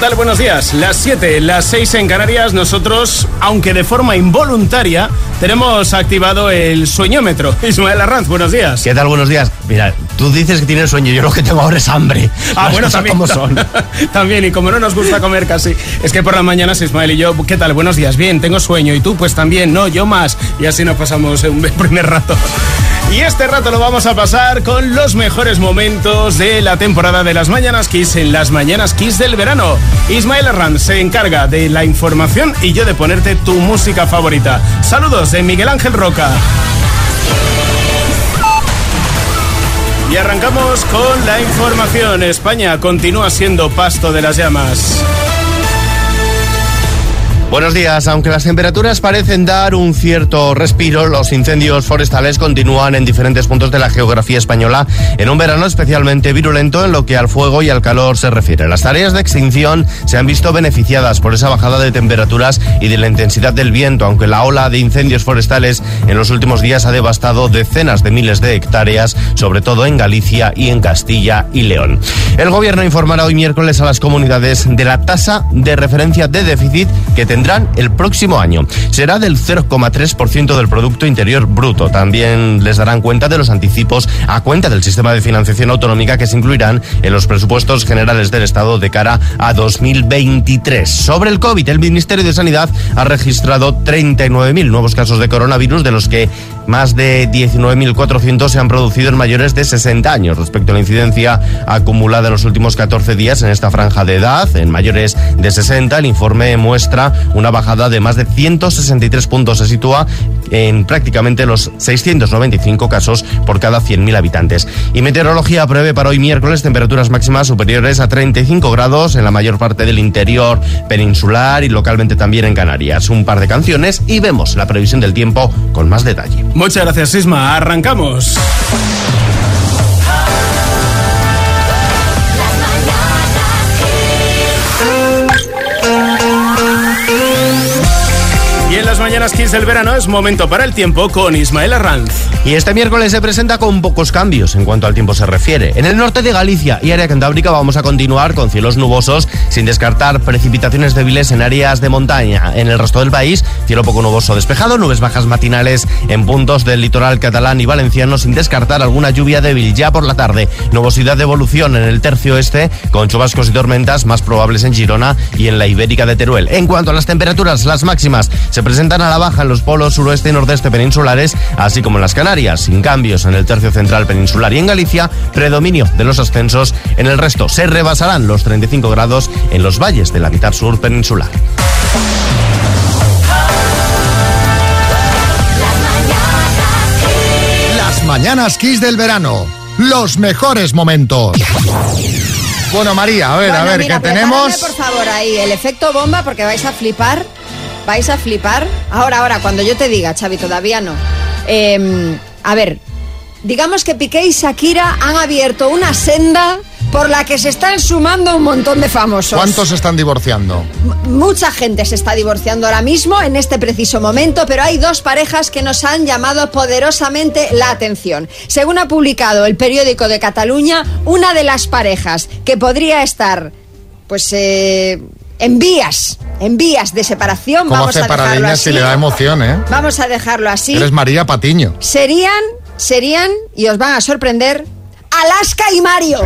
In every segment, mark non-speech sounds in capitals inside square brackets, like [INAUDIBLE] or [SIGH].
tal? Buenos días. Las 7, las 6 en Canarias, nosotros, aunque de forma involuntaria, tenemos activado el sueñómetro. [LAUGHS] Ismael Arranz, buenos días. ¿Qué tal? Buenos días. Mira, tú dices que tienes sueño, yo lo que tengo ahora es hambre. Ah, Las bueno, también. como son. [LAUGHS] también, y como no nos gusta comer casi, es que por las mañanas Ismael y yo, ¿qué tal? Buenos días, bien, tengo sueño. Y tú, pues también, no, yo más. Y así nos pasamos un [LAUGHS] primer rato. Y este rato lo vamos a pasar con los mejores momentos de la temporada de las Mañanas Kiss en las Mañanas Kiss del verano. Ismael Arranz se encarga de la información y yo de ponerte tu música favorita. Saludos de Miguel Ángel Roca. Y arrancamos con la información. España continúa siendo pasto de las llamas. Buenos días. Aunque las temperaturas parecen dar un cierto respiro, los incendios forestales continúan en diferentes puntos de la geografía española en un verano especialmente virulento en lo que al fuego y al calor se refiere. Las tareas de extinción se han visto beneficiadas por esa bajada de temperaturas y de la intensidad del viento, aunque la ola de incendios forestales en los últimos días ha devastado decenas de miles de hectáreas, sobre todo en Galicia y en Castilla y León. El gobierno informará hoy miércoles a las comunidades de la tasa de referencia de déficit que el próximo año. Será del 0,3% del Producto Interior Bruto. También les darán cuenta de los anticipos a cuenta del sistema de financiación autonómica que se incluirán en los presupuestos generales del Estado de cara a 2023. Sobre el COVID, el Ministerio de Sanidad ha registrado 39.000 nuevos casos de coronavirus, de los que más de 19.400 se han producido en mayores de 60 años. Respecto a la incidencia acumulada en los últimos 14 días en esta franja de edad, en mayores de 60, el informe muestra una bajada de más de 163 puntos. Se sitúa en prácticamente los 695 casos por cada 100.000 habitantes. Y meteorología prevé para hoy miércoles temperaturas máximas superiores a 35 grados en la mayor parte del interior peninsular y localmente también en Canarias. Un par de canciones y vemos la previsión del tiempo con más detalle. Muchas gracias, Isma. Arrancamos. Mañanas verano es momento para el tiempo con Ismael Arranz. Y este miércoles se presenta con pocos cambios en cuanto al tiempo se refiere. En el norte de Galicia y área cantábrica vamos a continuar con cielos nubosos, sin descartar precipitaciones débiles en áreas de montaña. En el resto del país, cielo poco nuboso despejado, nubes bajas matinales en puntos del litoral catalán y valenciano, sin descartar alguna lluvia débil ya por la tarde. Nubosidad de evolución en el tercio este, con chubascos y tormentas más probables en Girona y en la Ibérica de Teruel. En cuanto a las temperaturas, las máximas se presentan a la baja en los polos suroeste y nordeste peninsulares, así como en las Canarias, sin cambios en el tercio central peninsular y en Galicia, predominio de los ascensos en el resto. Se rebasarán los 35 grados en los valles de la mitad sur peninsular. Las mañanas Kiss del verano. Los mejores momentos. Bueno, María, a ver, a ver, mira, ¿qué tenemos? por favor, ahí el efecto bomba porque vais a flipar. Vais a flipar. Ahora, ahora, cuando yo te diga, Xavi, todavía no. Eh, a ver, digamos que Piqué y Shakira han abierto una senda por la que se están sumando un montón de famosos. ¿Cuántos se están divorciando? M- Mucha gente se está divorciando ahora mismo, en este preciso momento, pero hay dos parejas que nos han llamado poderosamente la atención. Según ha publicado el periódico de Cataluña, una de las parejas que podría estar, pues, eh, en vías, en vías de separación, ¿Cómo vamos hace a para dejarlo niñas así. si le da emoción, eh? Vamos a dejarlo así. Eres María Patiño. Serían, serían, y os van a sorprender, Alaska y Mario.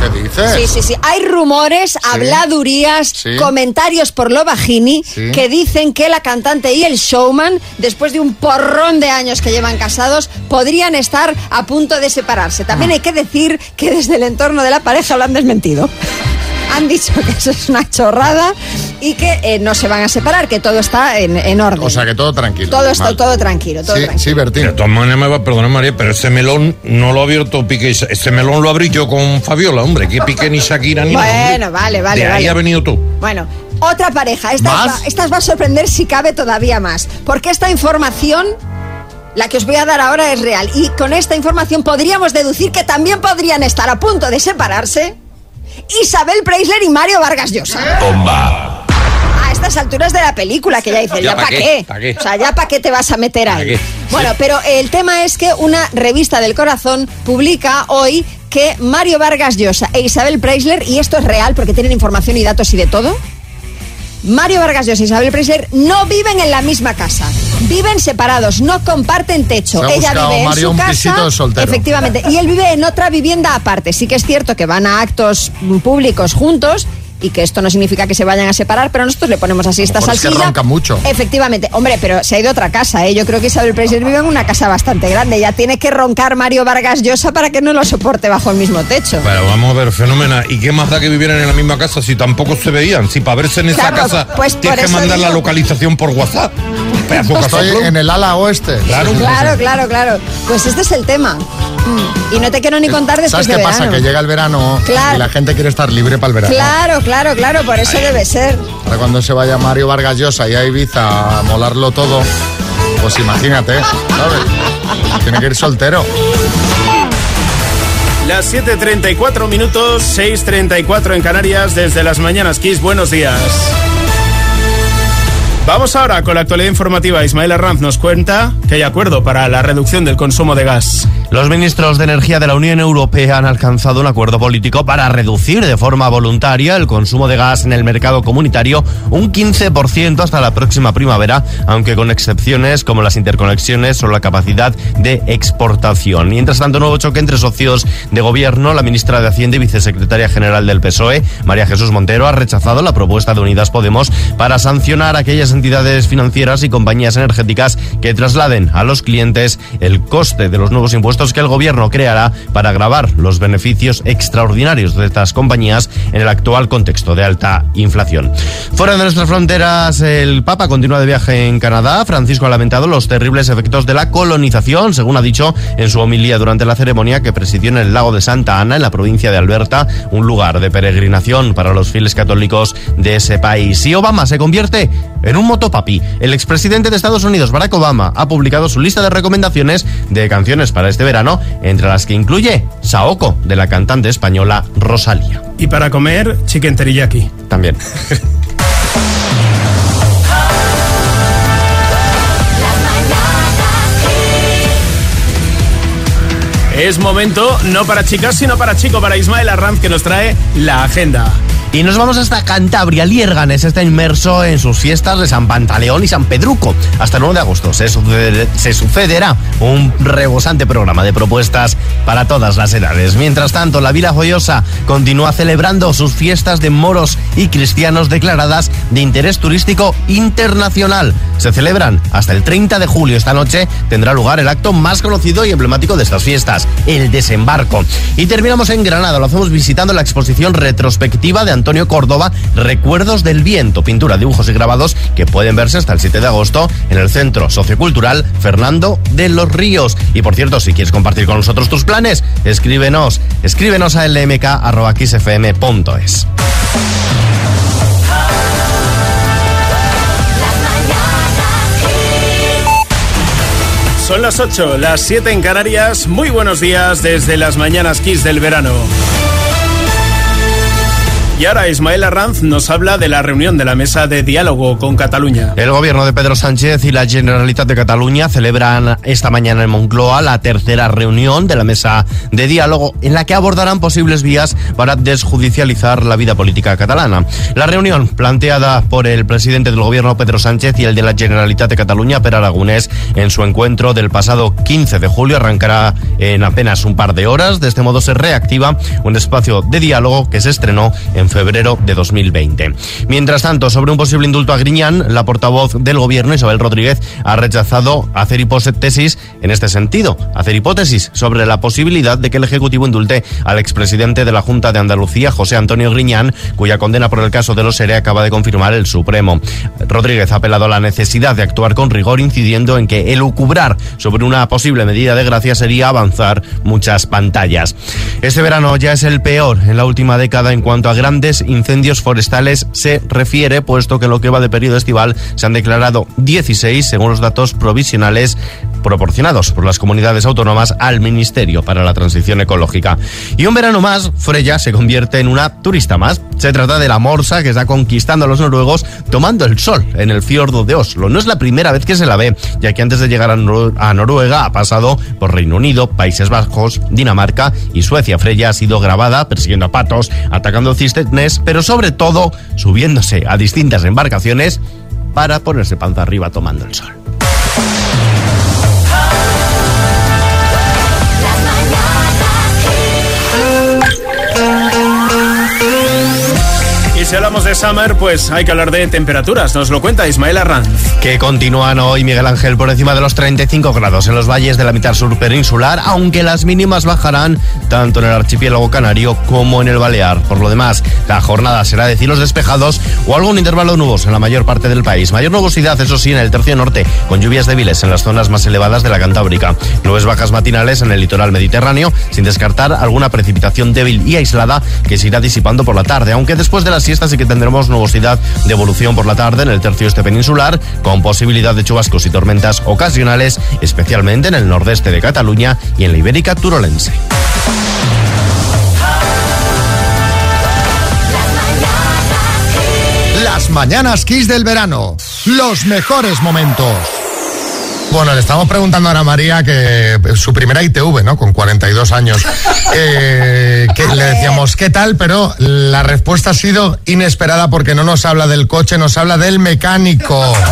¿Qué dices? Sí, sí, sí. Hay rumores, habladurías, Sí. comentarios por lo bajini Sí. que dicen que la cantante y el showman, después de un porrón de años que llevan casados, podrían estar a punto de separarse. También Ah. hay que decir que desde el entorno de la pareja lo han desmentido. Han dicho que eso es una chorrada y que eh, no se van a separar, que todo está en, en orden. O sea que todo tranquilo. todo está todo tranquilo, todo Sí, tranquilo. sí, Bertín. De todas maneras me va a perdonar María, pero ese melón no lo ha abierto Piqué. Ese melón lo abrí yo con Fabiola, hombre. Que Piqué ni Shakira ni. Bueno, vale, vale, De ahí vale. ha venido tú. Bueno, otra pareja. Esta os, ¿Más? va, esta os va a sorprender si cabe todavía más. Porque esta información, la que os voy a dar ahora, es real. Y con esta información podríamos deducir que también podrían estar a punto de separarse Isabel Preisler y Mario Vargas Llosa. Bomba. A estas alturas de la película, que ya dices, Ya ¿ya pa' para qué, qué? pa' qué. O sea, ¿ya para qué te vas a meter ahí? Bueno, pero el tema es que una revista del corazón publica hoy que Mario Vargas Llosa e Isabel Preisler, y esto es real porque tienen información y datos y de todo, Mario Vargas Llosa y Isabel Preisler no viven en la misma casa. Viven separados, no comparten techo. Ella vive en su casa. Efectivamente. Y él vive en otra vivienda aparte. Sí que es cierto que van a actos públicos juntos y que esto no significa que se vayan a separar, pero nosotros le ponemos así esta mejor es que salsilla. ronca mucho. Efectivamente. Hombre, pero se ha ido a otra casa, ¿eh? Yo creo que Isabel Preisler vive en una casa bastante grande. Ya tiene que roncar Mario Vargas Llosa para que no lo soporte bajo el mismo techo. Pero vamos a ver, fenómena. ¿Y qué más da que vivieran en la misma casa si tampoco se veían? Si para verse en esa Claro, casa pues tienes que mandar la localización por WhatsApp. Pedazo Estoy en el ala oeste. Claro, Claro, claro, claro. Pues este es el tema. Mm. Y no te quiero ni contar después ¿Sabes qué de pasa? verano. Que llega el verano Claro. y la gente quiere estar libre para el verano. Claro, claro, claro, por eso debe ser. Ahora cuando se vaya Mario Vargas Llosa y a Ibiza a molarlo todo, pues imagínate, ¿sabes? Tiene que ir soltero. Las 7.34 minutos, 6.34 en Canarias, desde las mañanas Kiss, buenos días. Vamos ahora con la actualidad informativa. Ismael Arranz nos cuenta que hay acuerdo para la reducción del consumo de gas. Los ministros de Energía de la Unión Europea han alcanzado un acuerdo político para reducir de forma voluntaria el consumo de gas en el mercado comunitario un 15% hasta la próxima primavera, aunque con excepciones como las interconexiones o la capacidad de exportación. Mientras tanto, nuevo choque entre socios de gobierno. La ministra de Hacienda y vicesecretaria general del PSOE, María Jesús Montero, ha rechazado la propuesta de Unidas Podemos para sancionar a aquellas entidades financieras y compañías energéticas que trasladen a los clientes el coste de los nuevos impuestos que el gobierno creará para grabar los beneficios extraordinarios de estas compañías en el actual contexto de alta inflación. Fuera de nuestras fronteras, el Papa continúa de viaje en Canadá. Francisco ha lamentado los terribles efectos de la colonización, según ha dicho en su homilía durante la ceremonia que presidió en el lago de Santa Ana, en la provincia de Alberta, un lugar de peregrinación para los fieles católicos de ese país. Y Obama se convierte en un motopapi. El expresidente de Estados Unidos, Barack Obama, ha publicado su lista de recomendaciones de canciones para este verano, entre las que incluye Saoko, de la cantante española Rosalía. Y para comer, chicken teriyaki. También. Es momento, no para chicas, sino para chico, para Ismael Arranz, que nos trae la agenda. Y nos vamos hasta Cantabria. Liérganes está inmerso en sus fiestas de San Pantaleón y San Pedruco. Hasta el 9 de agosto se, sucede- se sucederá un rebosante programa de propuestas para todas las edades. Mientras tanto, la Vila Joyosa continúa celebrando sus fiestas de moros y cristianos declaradas de interés turístico internacional. Se celebran hasta el 30 de julio. Esta noche tendrá lugar el acto más conocido y emblemático de estas fiestas, el desembarco. Y terminamos en Granada. Lo hacemos visitando la exposición retrospectiva de Antonio Córdoba, Recuerdos del Viento, pintura, dibujos y grabados que pueden verse hasta el 7 de agosto en el Centro Sociocultural Fernando de los Ríos. Y por cierto, si quieres compartir con nosotros tus planes, escríbenos, escríbenos a lmk.xfm.es. Son las 8, las 7 en Canarias. Muy buenos días desde las mañanas Kiss del verano. Y ahora Ismael Arranz nos habla de la reunión de la mesa de diálogo con Cataluña. El gobierno de Pedro Sánchez y la Generalitat de Cataluña celebran esta mañana en Moncloa la tercera reunión de la mesa de diálogo en la que abordarán posibles vías para desjudicializar la vida política catalana. La reunión, planteada por el presidente del gobierno Pedro Sánchez y el de la Generalitat de Cataluña, Per Aragonés, en su encuentro del pasado 15 de julio, arrancará en apenas un par de horas. De este modo se reactiva un espacio de diálogo que se estrenó en febrero de 2020. Mientras tanto, sobre un posible indulto a Griñán, la portavoz del gobierno, Isabel Rodríguez, ha rechazado hacer hipótesis en este sentido, hacer hipótesis sobre la posibilidad de que el Ejecutivo indulte al expresidente de la Junta de Andalucía, José Antonio Griñán, cuya condena por el caso de los SERE acaba de confirmar el Supremo. Rodríguez ha apelado a la necesidad de actuar con rigor, incidiendo en que elucubrar sobre una posible medida de gracia sería avanzar muchas pantallas. Este verano ya es el peor en la última década en cuanto a grandes grandes incendios forestales se refiere, puesto que en lo que va de periodo estival se han declarado 16, según los datos provisionales proporcionados por las comunidades autónomas al Ministerio para la Transición Ecológica. Y un verano más, Freya se convierte en una turista más. Se trata de la morsa que está conquistando a los noruegos tomando el sol en el fiordo de Oslo. No es la primera vez que se la ve, ya que antes de llegar a, Noruega ha pasado por Reino Unido, Países Bajos, Dinamarca y Suecia. Freya ha sido grabada persiguiendo a patos, atacando pero sobre todo subiéndose a distintas embarcaciones para ponerse panza arriba tomando el sol. Si hablamos de Summer, pues hay que hablar de temperaturas. Nos lo cuenta Ismael Arranz. Que continúan hoy, Miguel Ángel, por encima de los 35 grados en los valles de la mitad sur peninsular, aunque las mínimas bajarán tanto en el archipiélago canario como en el Balear. Por lo demás, la jornada será de cielos despejados o algún intervalo nubos en la mayor parte del país. Mayor nubosidad, eso sí, en el tercio norte, con lluvias débiles en las zonas más elevadas de la Cantábrica. Nubes bajas matinales en el litoral mediterráneo, sin descartar alguna precipitación débil y aislada que se irá disipando por la tarde, aunque después de la siesta así que tendremos nubosidad de evolución por la tarde en el tercio este peninsular, con posibilidad de chubascos y tormentas ocasionales, especialmente en el nordeste de Cataluña y en la Ibérica turolense. Las mañanas Kiss del verano. Los mejores momentos. Bueno, le estamos preguntando a Ana María que su primera ITV, ¿no? Con 42 años. [LAUGHS] Eh, que le decíamos, ¿qué tal? Pero la respuesta ha sido inesperada porque no nos habla del coche, nos habla del mecánico. [LAUGHS]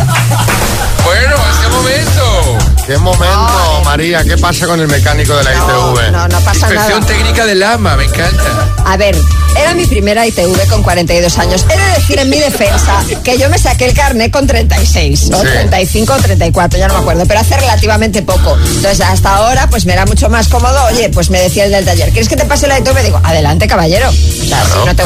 Bueno, qué momento. ¿Qué momento, María? ¿Qué pasa con el mecánico de la ITV? No, no pasa Inspección técnica del AMA, me encanta. A ver, era mi primera ITV con 42 años. He de decir en mi defensa que yo me saqué el carnet con 36, o 35 o 34, ya no me acuerdo, pero hace relativamente poco. Entonces, hasta ahora, pues me era mucho más cómodo. Oye, pues me decía el del taller, ¿quieres que te pase la ITV? Digo, adelante, caballero. O sea, si no te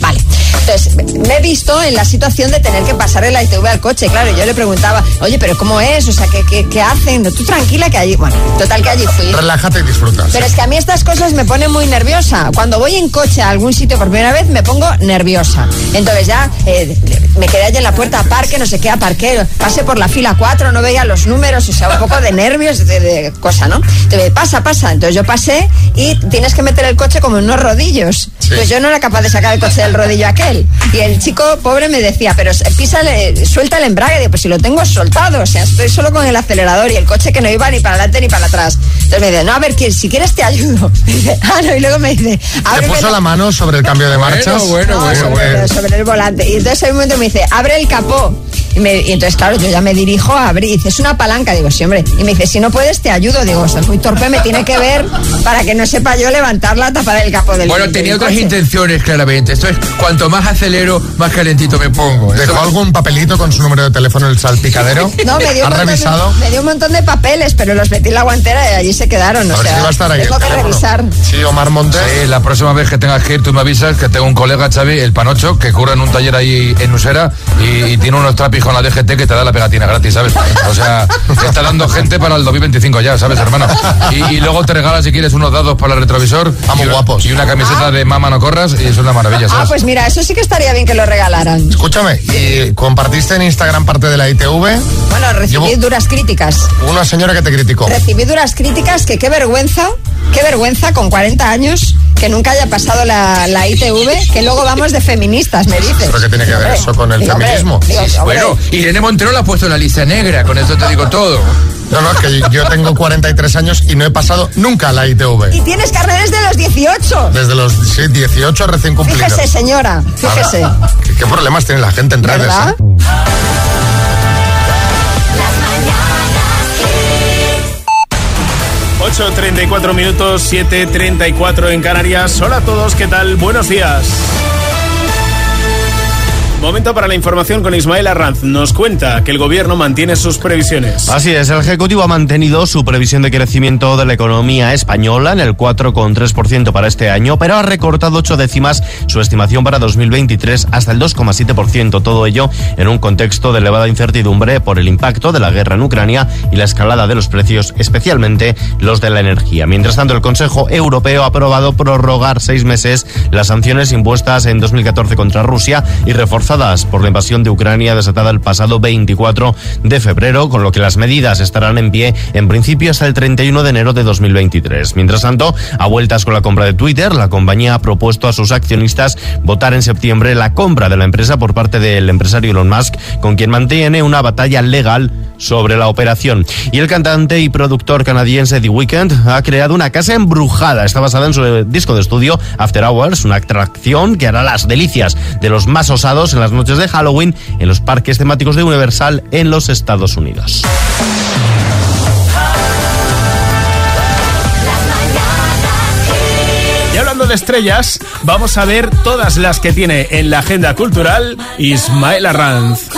Vale. Entonces, me he visto en la situación de tener que pasar el ITV al coche. Claro, yo le preguntaba, oye, pero ¿cómo es? O sea, ¿qué, qué, qué hacen? Tú tranquila que allí, bueno, total que allí fui. Relájate y disfruta. Pero es que a mí estas cosas me ponen muy nerviosa. Cuando voy en coche a algún sitio por primera vez, me pongo nerviosa. Entonces ya eh, me quedé allí en la puerta, parque, no sé qué, aparqué, pasé por la fila 4, no veía los números, o sea, un poco de nervios, de, cosa, ¿no? Entonces, pasa, pasa. Entonces yo pasé y tienes que meter el coche como en unos rodillos. Pues yo no era capaz de sacar el coche del rodillo aquel. Y el chico pobre me decía, pero písale, suelta el embrague. Digo, pues si lo tengo soltado, o sea, estoy solo con el acelerador y el coche que no iba ni para adelante ni para atrás. Entonces me dice, no, a ver, si quieres te ayudo. [LAUGHS] ah, no, y luego me dice... ¿Te puso la mano sobre el cambio de marchas? Bueno, bueno, bueno, sobre, el volante. Y entonces en un momento me dice, abre el capó. Y, entonces, claro, yo ya me dirijo a abrir. Y dice, es una palanca. Digo, sí, hombre. Y me dice, si no puedes, te ayudo. Digo, es muy torpe, me tiene que ver para que no sepa yo levantar la tapa del capó del Bueno, tenía otras intenciones, claramente. Esto es, cuanto más acelero, más calentito me pongo. ¿Dejó algún papelito con su número de teléfono en el salpicadero? [LAUGHS] No, me dio, un revisado? me dio un montón de papeles, pero los metí en la guantera y allí se quedaron. A o sea, va a estar ahí tengo que revisar. Sí, Omar Montes. Sí, la próxima vez que tengas que ir, tú me avisas que tengo un colega, Xavi, el Panocho, que curra en un taller ahí en Usera y, tiene unos trapis con la DGT que te da la pegatina gratis, ¿sabes? O sea, está dando gente para el 2025 ya, ¿sabes, hermano? Y, luego te regalas si quieres unos dados para el retrovisor. Vamos guapos. Y una camiseta de Mama no corras y es una maravilla, ¿sabes? Ah, pues mira, eso sí que estaría bien que lo regalaran. Escúchame, ¿y compartiste en Instagram parte de la ITV? Bueno, recibí duras críticas. Una señora que te criticó. Recibí duras críticas que qué vergüenza, qué vergüenza con 40 años que nunca haya pasado la, la ITV, que luego vamos de feministas, me dices. ¿Pero qué tiene que ver eso con el feminismo? bueno, Irene Montero la ha puesto en la lista negra, con eso te digo todo. No, no, es que yo tengo 43 años y no he pasado nunca la ITV. Y tienes carnet desde los 18. Desde los sí, 18 recién cumplidos. Fíjese, señora, fíjese. ¿qué, problemas tiene la gente en redes? Eh? 8.34 minutos, 7.34 en Canarias. Hola a todos, ¿qué tal? Buenos días. Momento para la información con Ismael Arranz. Nos cuenta que el gobierno mantiene sus previsiones. Así es, el Ejecutivo ha mantenido su previsión de crecimiento de la economía española en el 4,3% para este año, pero ha recortado ocho décimas su estimación para 2023 hasta el 2,7%. Todo ello en un contexto de elevada incertidumbre por el impacto de la guerra en Ucrania y la escalada de los precios, especialmente los de la energía. Mientras tanto, el Consejo Europeo ha aprobado prorrogar seis meses las sanciones impuestas en 2014 contra Rusia y reforzar por la invasión de Ucrania desatada el pasado 24 de febrero, con lo que las medidas estarán en pie en principio hasta el 31 de enero de 2023. Mientras tanto, a vueltas con la compra de Twitter, la compañía ha propuesto a sus accionistas votar en septiembre la compra de la empresa por parte del empresario Elon Musk, con quien mantiene una batalla legal sobre la operación. Y el cantante y productor canadiense The Weeknd ha creado una casa embrujada. Está basada en su disco de estudio After Hours, una atracción que hará las delicias de los más osados en las noches de Halloween en los parques temáticos de Universal en los Estados Unidos. Y hablando de estrellas, vamos a ver todas las que tiene en la agenda cultural Ismael Arranz.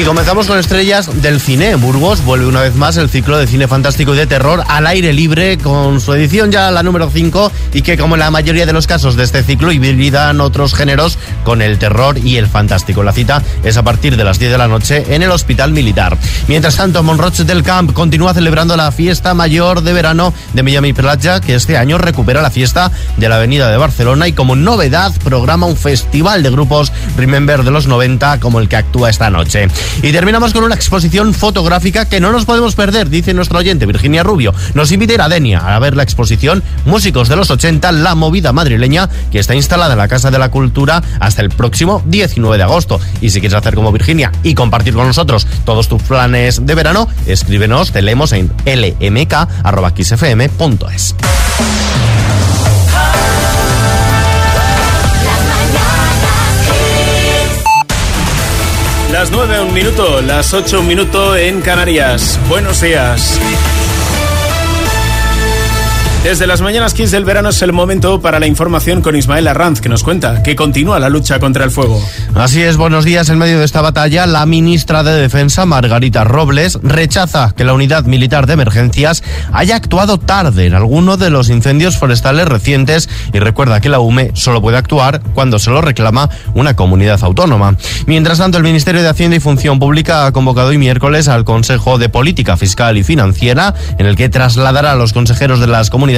Y comenzamos con estrellas del cine. Burgos vuelve una vez más el ciclo de cine fantástico y de terror al aire libre con su edición ya la número 5 y que como en la mayoría de los casos de este ciclo hibridan otros géneros con el terror y el fantástico. La cita es a partir de las 10 de la noche en el Hospital Militar. Mientras tanto, Monroche del Camp continúa celebrando la fiesta mayor de verano de Miami Playa que este año recupera la fiesta de la Avenida de Barcelona y como novedad programa un festival de grupos Remember de los 90 como el que actúa esta noche. Y terminamos con una exposición fotográfica que no nos podemos perder, dice nuestro oyente Virginia Rubio. Nos invita a ir a Denia a ver la exposición Músicos de los 80, la movida madrileña, que está instalada en la Casa de la Cultura hasta el próximo 19 de agosto. Y si quieres hacer como Virginia y compartir con nosotros todos tus planes de verano, escríbenos, te leemos en lmk.xfm.es. Las 9 un minuto, las 8 un minuto en Canarias. Buenos días. Desde las mañanas 15 del verano es el momento para la información con Ismael Arranz, que nos cuenta que continúa la lucha contra el fuego. Así es, buenos días. En medio de esta batalla, la ministra de Defensa, Margarita Robles, rechaza que la unidad militar de emergencias haya actuado tarde en alguno de los incendios forestales recientes y recuerda que la UME solo puede actuar cuando se lo reclama una comunidad autónoma. Mientras tanto, el Ministerio de Hacienda y Función Pública ha convocado hoy miércoles al Consejo de Política Fiscal y Financiera, en el que trasladará a los consejeros de las comunidades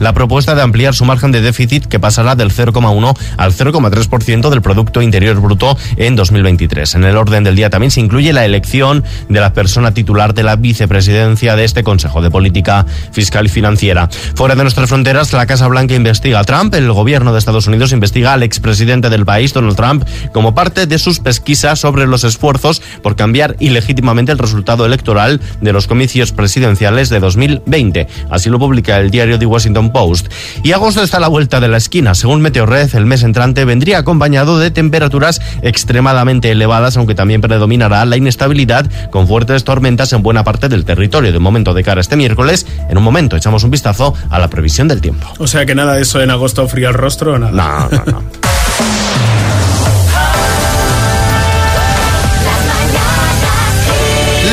la propuesta de ampliar su margen de déficit que pasará del 0,1 al 0,3% del Producto Interior Bruto en 2023. En el orden del día también se incluye la elección de la persona titular de la vicepresidencia de este Consejo de Política Fiscal y Financiera. Fuera de nuestras fronteras, la Casa Blanca investiga a Trump. El gobierno de Estados Unidos investiga al expresidente del país, Donald Trump, como parte de sus pesquisas sobre los esfuerzos por cambiar ilegítimamente el resultado electoral de los comicios presidenciales de 2020. Así lo publica el diario The Washington Post. Y agosto está a la vuelta de la esquina. Según Meteorred, el mes entrante vendría acompañado de temperaturas extremadamente elevadas, aunque también predominará la inestabilidad con fuertes tormentas en buena parte del territorio. De momento, de cara a este miércoles, en un momento echamos un vistazo a la previsión del tiempo. O sea que nada de eso en agosto frío el rostro, nada. No, no, no. [LAUGHS]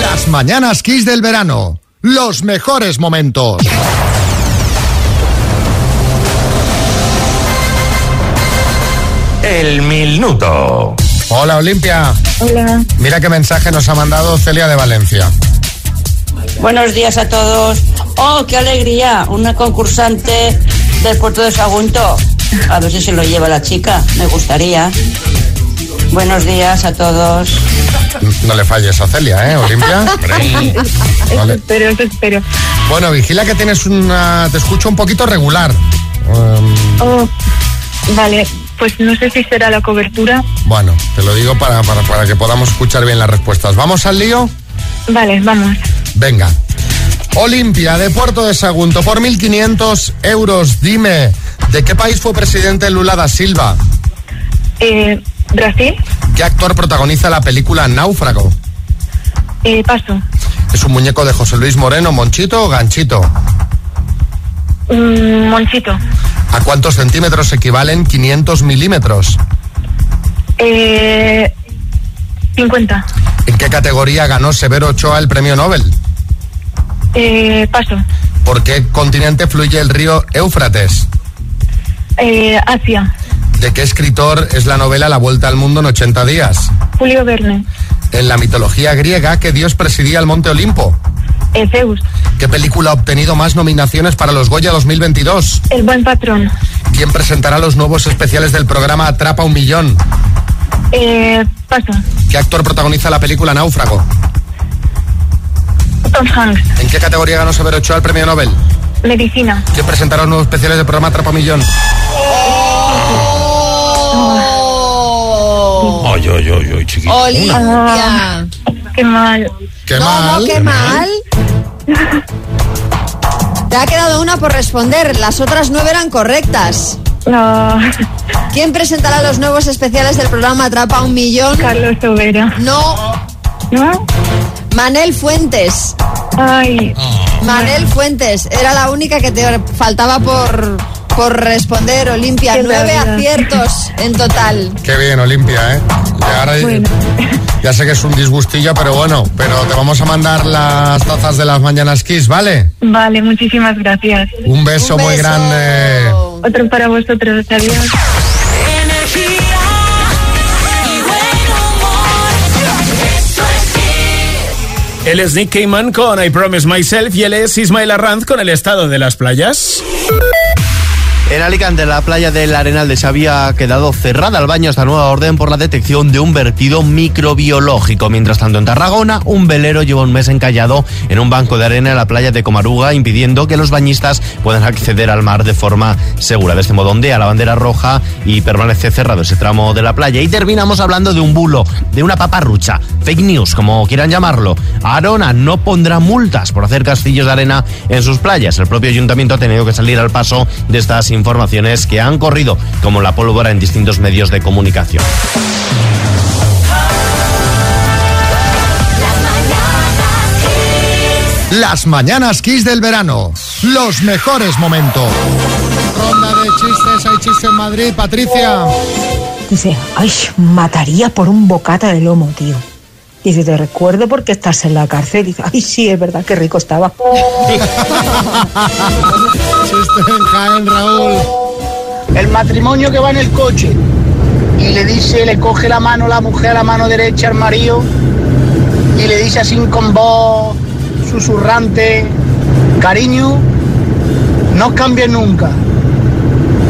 Las mañanas Kiss del verano. Los mejores momentos. El minuto. Hola Olimpia. Hola. Mira qué mensaje nos ha mandado Celia de Valencia. Buenos días a todos. ¡Oh, qué alegría! Una concursante del puerto de Sagunto. A ver si se lo lleva la chica. Me gustaría. Buenos días a todos. No le falles a Celia, ¿eh, Olimpia? [LAUGHS] Vale. Espero, eso espero. Bueno, vigila que tienes una... Te escucho un poquito regular. Um, Oh, vale, pues no sé si será la cobertura. bueno, te lo digo para, para, para que podamos escuchar bien las respuestas. ¿Vamos al lío? Vale, vamos. Venga. Olimpia de Puerto de Sagunto por 1.500 euros. Dime, ¿de qué país fue presidente Lula da Silva? Eh, Brasil, ¿Qué actor protagoniza la película Náufrago? eh, paso. ¿Es un muñeco de José Luis Moreno, Monchito o Ganchito? Mm, Monchito, ¿A cuántos centímetros equivalen 500 milímetros? Eh, 50. ¿En qué categoría ganó Severo Ochoa el premio Nobel? Eh, paso. ¿Por qué continente fluye el río Éufrates? Eh, Asia. ¿De qué escritor es la novela La Vuelta al Mundo en 80 días? Julio Verne. En la mitología griega, ¿qué dios presidía el Monte Olimpo? Zeus. ¿Qué película ha obtenido más nominaciones para los Goya 2022? El buen patrón. ¿Quién presentará los nuevos especiales del programa Atrapa un Millón? Eh, paso. ¿Qué actor protagoniza la película Náufrago? Tom Hanks. ¿En qué categoría ganó Severo Ochoa el premio Nobel? Medicina. ¿Quién presentará los nuevos especiales del programa Atrapa un Millón? Oh. Ay, ay, ay, ay, chiquito. Olimpia. Qué mal. ¡Qué mal! no, qué mal. Te ha quedado una por responder, las otras nueve eran correctas. No. ¿Quién presentará los nuevos especiales del programa Atrapa un Millón? Carlos Sobera. No, ¿No? Manel Fuentes. Ay. Manel Fuentes, era la única que te faltaba por, por responder, Olimpia. Qué Nueve aciertos en total. ¡Qué bien, Olimpia, eh! Y ahora Bueno. ya sé que es un disgustillo, pero bueno, pero te vamos a mandar las tazas de las mañanas Kiss, ¿vale? Vale, muchísimas gracias. Un beso, Un muy grande. Otro para vosotros. Adiós. Él es Nick Cayman con I Promise Myself y él es Ismael Arranz con el estado de las playas. En Alicante, la playa del Arenal de Xavi ha quedado cerrada al baño esta nueva orden por la detección de un vertido microbiológico. Mientras tanto, en Tarragona, un velero lleva un mes encallado en un banco de arena en la playa de Comaruga, impidiendo que los bañistas puedan acceder al mar de forma segura. De este modo, ondea la bandera roja y permanece cerrado ese tramo de la playa. Y terminamos hablando de un bulo, de una paparrucha, fake news, como quieran llamarlo. Arona no pondrá multas por hacer castillos de arena en sus playas. El propio ayuntamiento ha tenido que salir al paso de estas informaciones que han corrido como la pólvora en distintos medios de comunicación. Las mañanas Kiss del verano. Los mejores momentos. Ronda de chistes, hay chistes en Madrid, Patricia. Dice, ay, mataría por un bocata de lomo, tío. Dice, te recuerdo porque estás en la cárcel. Dice, ay, sí, es verdad, qué rico estaba. [LAUGHS] Chiste en Jaén, Raúl. El matrimonio que va en el coche y le dice, le coge la mano la mujer a la mano derecha al marido y le dice así con voz susurrante, cariño, no cambies nunca.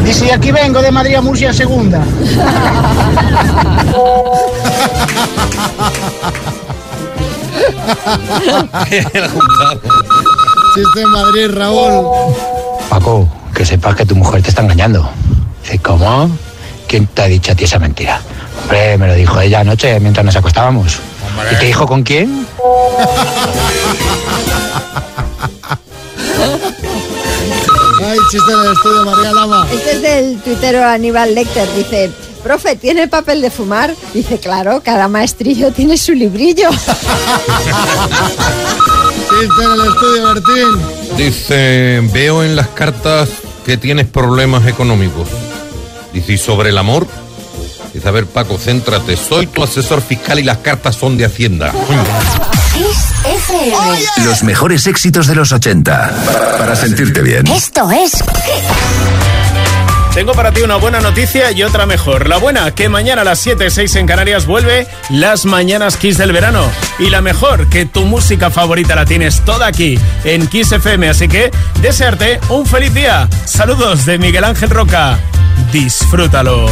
Y aquí vengo de Madrid a Murcia segunda. Chiste en Madrid, Raúl. Paco, que sepas que tu mujer te está engañando. Dice, ¿cómo? ¿Quién te ha dicho a ti esa mentira? Hombre, me lo dijo ella anoche mientras nos acostábamos. ¿Y te dijo con quién? [LAUGHS] chiste en el estudio, María Lama. Este es del tuitero Aníbal Lecter. Dice, profe, ¿tiene papel de fumar? Dice, claro, cada maestrillo tiene su librillo. [LAUGHS] Chiste en el estudio, Bertín. Dice, veo en las cartas que tienes problemas económicos. Dice, ¿y sobre el amor? Dice, a ver, Paco, céntrate. Soy tu asesor fiscal y las cartas son de Hacienda. [LAUGHS] Kiss FM. Los mejores éxitos de los 80. Para, para sentirte bien. Esto es. Tengo para ti una buena noticia y otra mejor. La buena, que mañana a las 7, 6 en Canarias vuelve las Mañanas Kiss del verano. Y la mejor, que tu música favorita la tienes toda aquí, en Kiss FM. Así que, desearte un feliz día. Saludos de Miguel Ángel Roca. Disfrútalo.